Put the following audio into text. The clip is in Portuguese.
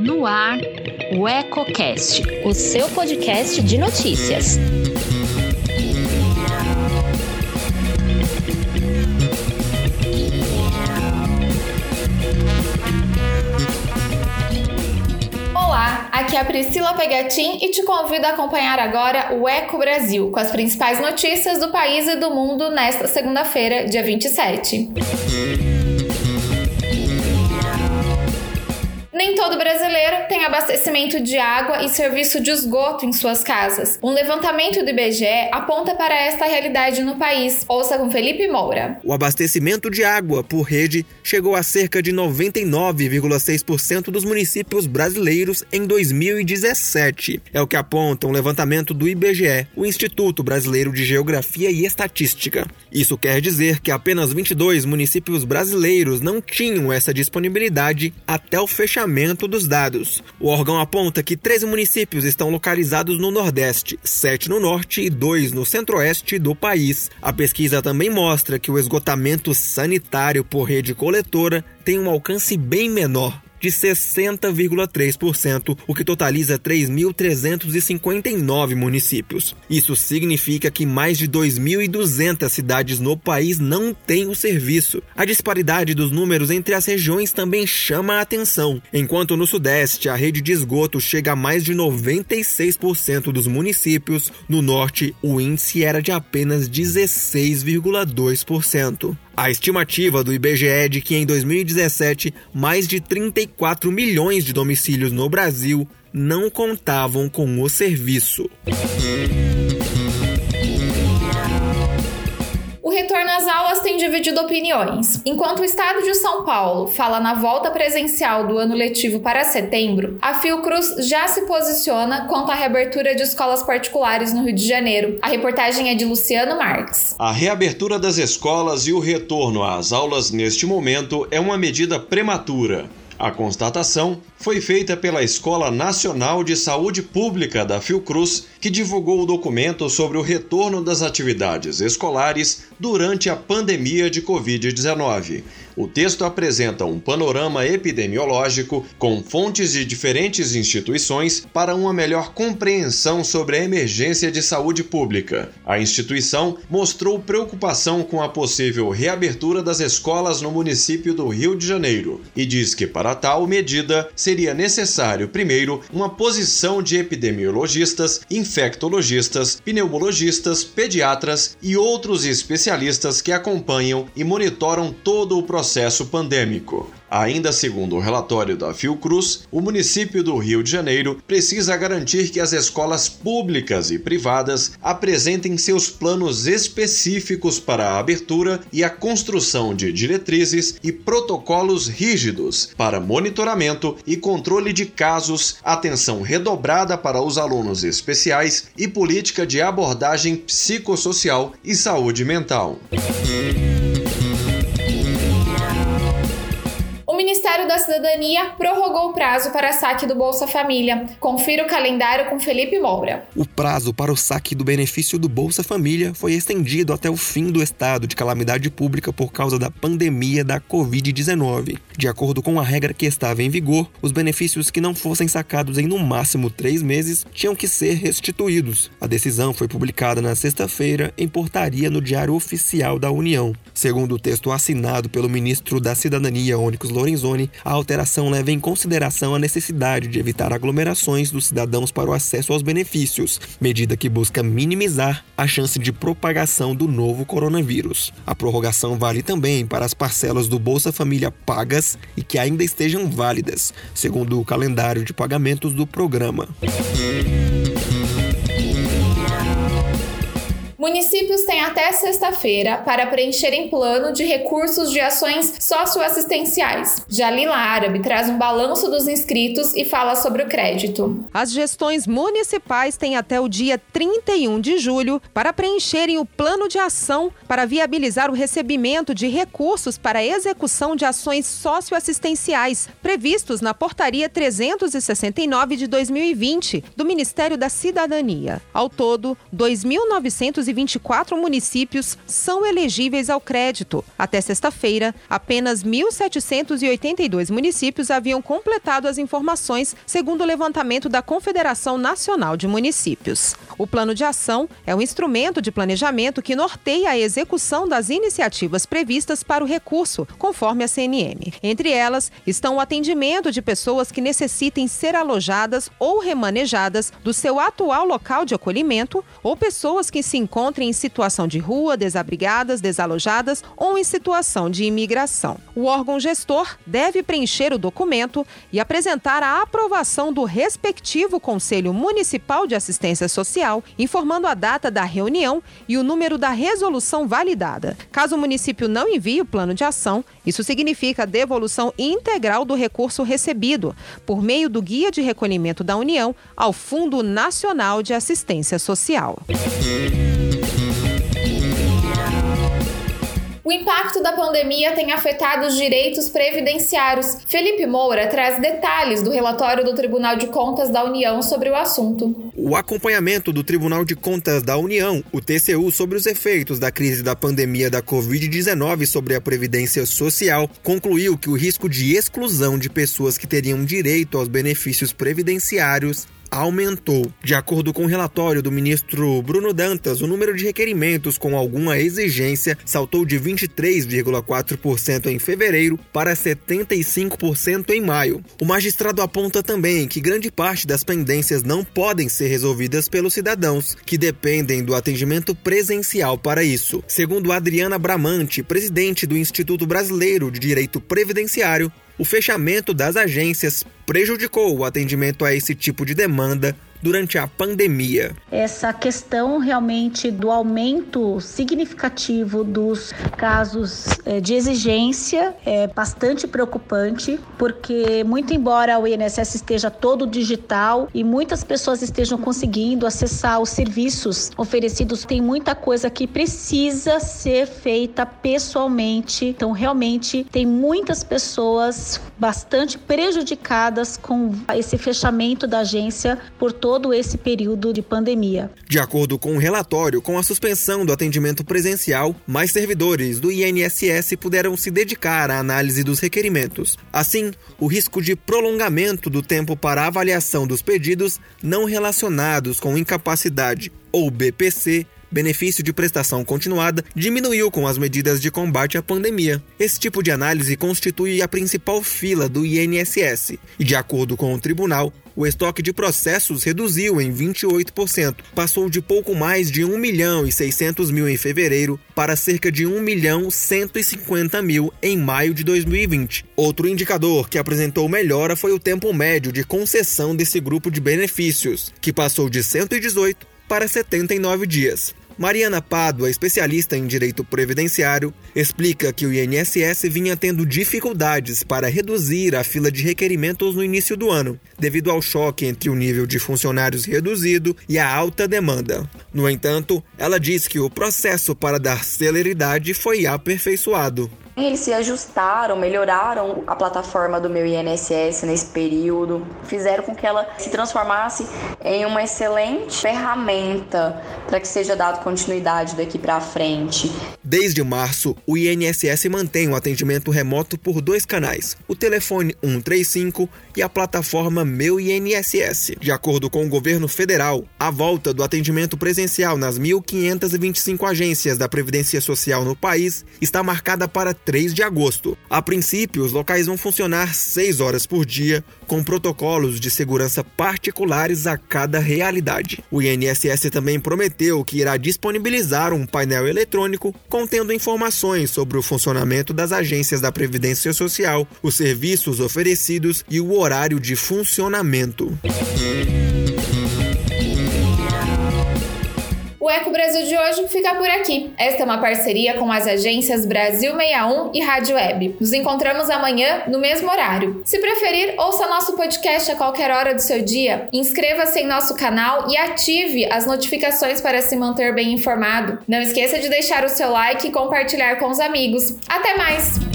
No ar, o EcoCast, o seu podcast de notícias. Olá, aqui é a Priscila Pegatin e te convido a acompanhar agora o Eco Brasil, com as principais notícias do país e do mundo nesta segunda-feira, dia 27. Nem todo brasileiro tem abastecimento de água e serviço de esgoto em suas casas. Um levantamento do IBGE aponta para esta realidade no país. Ouça com Felipe Moura. O abastecimento de água por rede chegou a cerca de 99,6% dos municípios brasileiros em 2017. É o que aponta um levantamento do IBGE, o Instituto Brasileiro de Geografia e Estatística. Isso quer dizer que apenas 22 municípios brasileiros não tinham essa disponibilidade até o fechamento dos dados. O órgão aponta que 13 municípios estão localizados no Nordeste, 7 no Norte e 2 no Centro-Oeste do país. A pesquisa também mostra que o esgotamento sanitário por rede coletora tem um alcance bem menor, de 60,3%, o que totaliza 3.359 municípios. Isso significa que mais de 2.200 cidades no país não têm o serviço. A disparidade dos números entre as regiões também chama a atenção. Enquanto no Sudeste a rede de esgoto chega a mais de 96% dos municípios, no Norte o índice era de apenas 16,2%. A estimativa do IBGE é de que em 2017, mais de 34 milhões de domicílios no Brasil não contavam com o serviço. Dividido opiniões. Enquanto o estado de São Paulo fala na volta presencial do ano letivo para setembro, a Fiocruz já se posiciona quanto à reabertura de escolas particulares no Rio de Janeiro. A reportagem é de Luciano Marques. A reabertura das escolas e o retorno às aulas neste momento é uma medida prematura. A constatação foi feita pela Escola Nacional de Saúde Pública da Fiocruz, que divulgou o documento sobre o retorno das atividades escolares durante a pandemia de Covid-19. O texto apresenta um panorama epidemiológico com fontes de diferentes instituições para uma melhor compreensão sobre a emergência de saúde pública. A instituição mostrou preocupação com a possível reabertura das escolas no município do Rio de Janeiro e diz que, para tal medida, seria necessário, primeiro, uma posição de epidemiologistas, infectologistas, pneumologistas, pediatras e outros especialistas que acompanham e monitoram todo o processo pandêmico. Ainda segundo o relatório da Fiocruz, o município do Rio de Janeiro precisa garantir que as escolas públicas e privadas apresentem seus planos específicos para a abertura e a construção de diretrizes e protocolos rígidos para monitoramento e controle de casos, atenção redobrada para os alunos especiais e política de abordagem psicossocial e saúde mental. Ministério da Cidadania prorrogou o prazo para saque do Bolsa Família. Confira o calendário com Felipe Moura. O prazo para o saque do benefício do Bolsa Família foi estendido até o fim do estado de calamidade pública por causa da pandemia da Covid-19. De acordo com a regra que estava em vigor, os benefícios que não fossem sacados em no máximo três meses tinham que ser restituídos. A decisão foi publicada na sexta-feira em portaria no Diário Oficial da União. Segundo o texto assinado pelo ministro da Cidadania, Onyx Lorenzoni, a alteração leva em consideração a necessidade de evitar aglomerações dos cidadãos para o acesso aos benefícios, medida que busca minimizar a chance de propagação do novo coronavírus. A prorrogação vale também para as parcelas do Bolsa Família pagas e que ainda estejam válidas, segundo o calendário de pagamentos do programa. Municípios têm até sexta-feira para preencherem plano de recursos de ações socioassistenciais. Jalila Árabe traz um balanço dos inscritos e fala sobre o crédito. As gestões municipais têm até o dia 31 de julho para preencherem o plano de ação para viabilizar o recebimento de recursos para execução de ações socioassistenciais previstos na Portaria 369 de 2020 do Ministério da Cidadania. Ao todo, 2.900 1.524 municípios são elegíveis ao crédito. Até sexta-feira, apenas 1.782 municípios haviam completado as informações, segundo o levantamento da Confederação Nacional de Municípios. O Plano de Ação é um instrumento de planejamento que norteia a execução das iniciativas previstas para o recurso, conforme a CNM. Entre elas estão o atendimento de pessoas que necessitem ser alojadas ou remanejadas do seu atual local de acolhimento ou pessoas que se encontrem em situação de rua, desabrigadas, desalojadas ou em situação de imigração. O órgão gestor deve preencher o documento e apresentar a aprovação do respectivo Conselho Municipal de Assistência Social, informando a data da reunião e o número da resolução validada. Caso o município não envie o plano de ação, isso significa a devolução integral do recurso recebido, por meio do Guia de Recolhimento da União, ao Fundo Nacional de Assistência Social. O impacto da pandemia tem afetado os direitos previdenciários. Felipe Moura traz detalhes do relatório do Tribunal de Contas da União sobre o assunto. O acompanhamento do Tribunal de Contas da União, o TCU, sobre os efeitos da crise da pandemia da Covid-19 sobre a Previdência Social, concluiu que o risco de exclusão de pessoas que teriam direito aos benefícios previdenciários aumentou. De acordo com o relatório do ministro Bruno Dantas, o número de requerimentos com alguma exigência saltou de 23,4% em fevereiro para 75% em maio. O magistrado aponta também que grande parte das pendências não podem ser resolvidas pelos cidadãos, que dependem do atendimento presencial para isso. Segundo Adriana Bramante, presidente do Instituto Brasileiro de Direito Previdenciário, o fechamento das agências prejudicou o atendimento a esse tipo de demanda durante a pandemia. Essa questão realmente do aumento significativo dos casos eh, de exigência é bastante preocupante, porque muito embora o INSS esteja todo digital e muitas pessoas estejam conseguindo acessar os serviços oferecidos, tem muita coisa que precisa ser feita pessoalmente. Então, realmente tem muitas pessoas bastante prejudicadas com esse fechamento da agência por todo todo esse período de pandemia. De acordo com o um relatório, com a suspensão do atendimento presencial, mais servidores do INSS puderam se dedicar à análise dos requerimentos. Assim, o risco de prolongamento do tempo para avaliação dos pedidos não relacionados com incapacidade ou BPC benefício de prestação continuada, diminuiu com as medidas de combate à pandemia. Esse tipo de análise constitui a principal fila do INSS e, de acordo com o tribunal, o estoque de processos reduziu em 28%, passou de pouco mais de 1 milhão e 600 mil em fevereiro para cerca de 1 milhão 150 mil em maio de 2020. Outro indicador que apresentou melhora foi o tempo médio de concessão desse grupo de benefícios, que passou de 118 para 79 dias. Mariana Pádua, especialista em direito previdenciário, explica que o INSS vinha tendo dificuldades para reduzir a fila de requerimentos no início do ano, devido ao choque entre o nível de funcionários reduzido e a alta demanda. No entanto, ela diz que o processo para dar celeridade foi aperfeiçoado. Eles se ajustaram, melhoraram a plataforma do meu INSS nesse período, fizeram com que ela se transformasse em uma excelente ferramenta para que seja dado continuidade daqui para frente. Desde março, o INSS mantém o atendimento remoto por dois canais: o telefone 135 e a plataforma Meu INSS. De acordo com o governo federal, a volta do atendimento presencial nas 1.525 agências da Previdência Social no país está marcada para 3 de agosto. A princípio, os locais vão funcionar 6 horas por dia, com protocolos de segurança particulares a cada realidade. O INSS também prometeu que irá disponibilizar um painel eletrônico contendo informações sobre o funcionamento das agências da Previdência Social, os serviços oferecidos e o horário de funcionamento. O Eco Brasil de hoje fica por aqui. Esta é uma parceria com as agências Brasil 61 e Rádio Web. Nos encontramos amanhã no mesmo horário. Se preferir, ouça nosso podcast a qualquer hora do seu dia. Inscreva-se em nosso canal e ative as notificações para se manter bem informado. Não esqueça de deixar o seu like e compartilhar com os amigos. Até mais!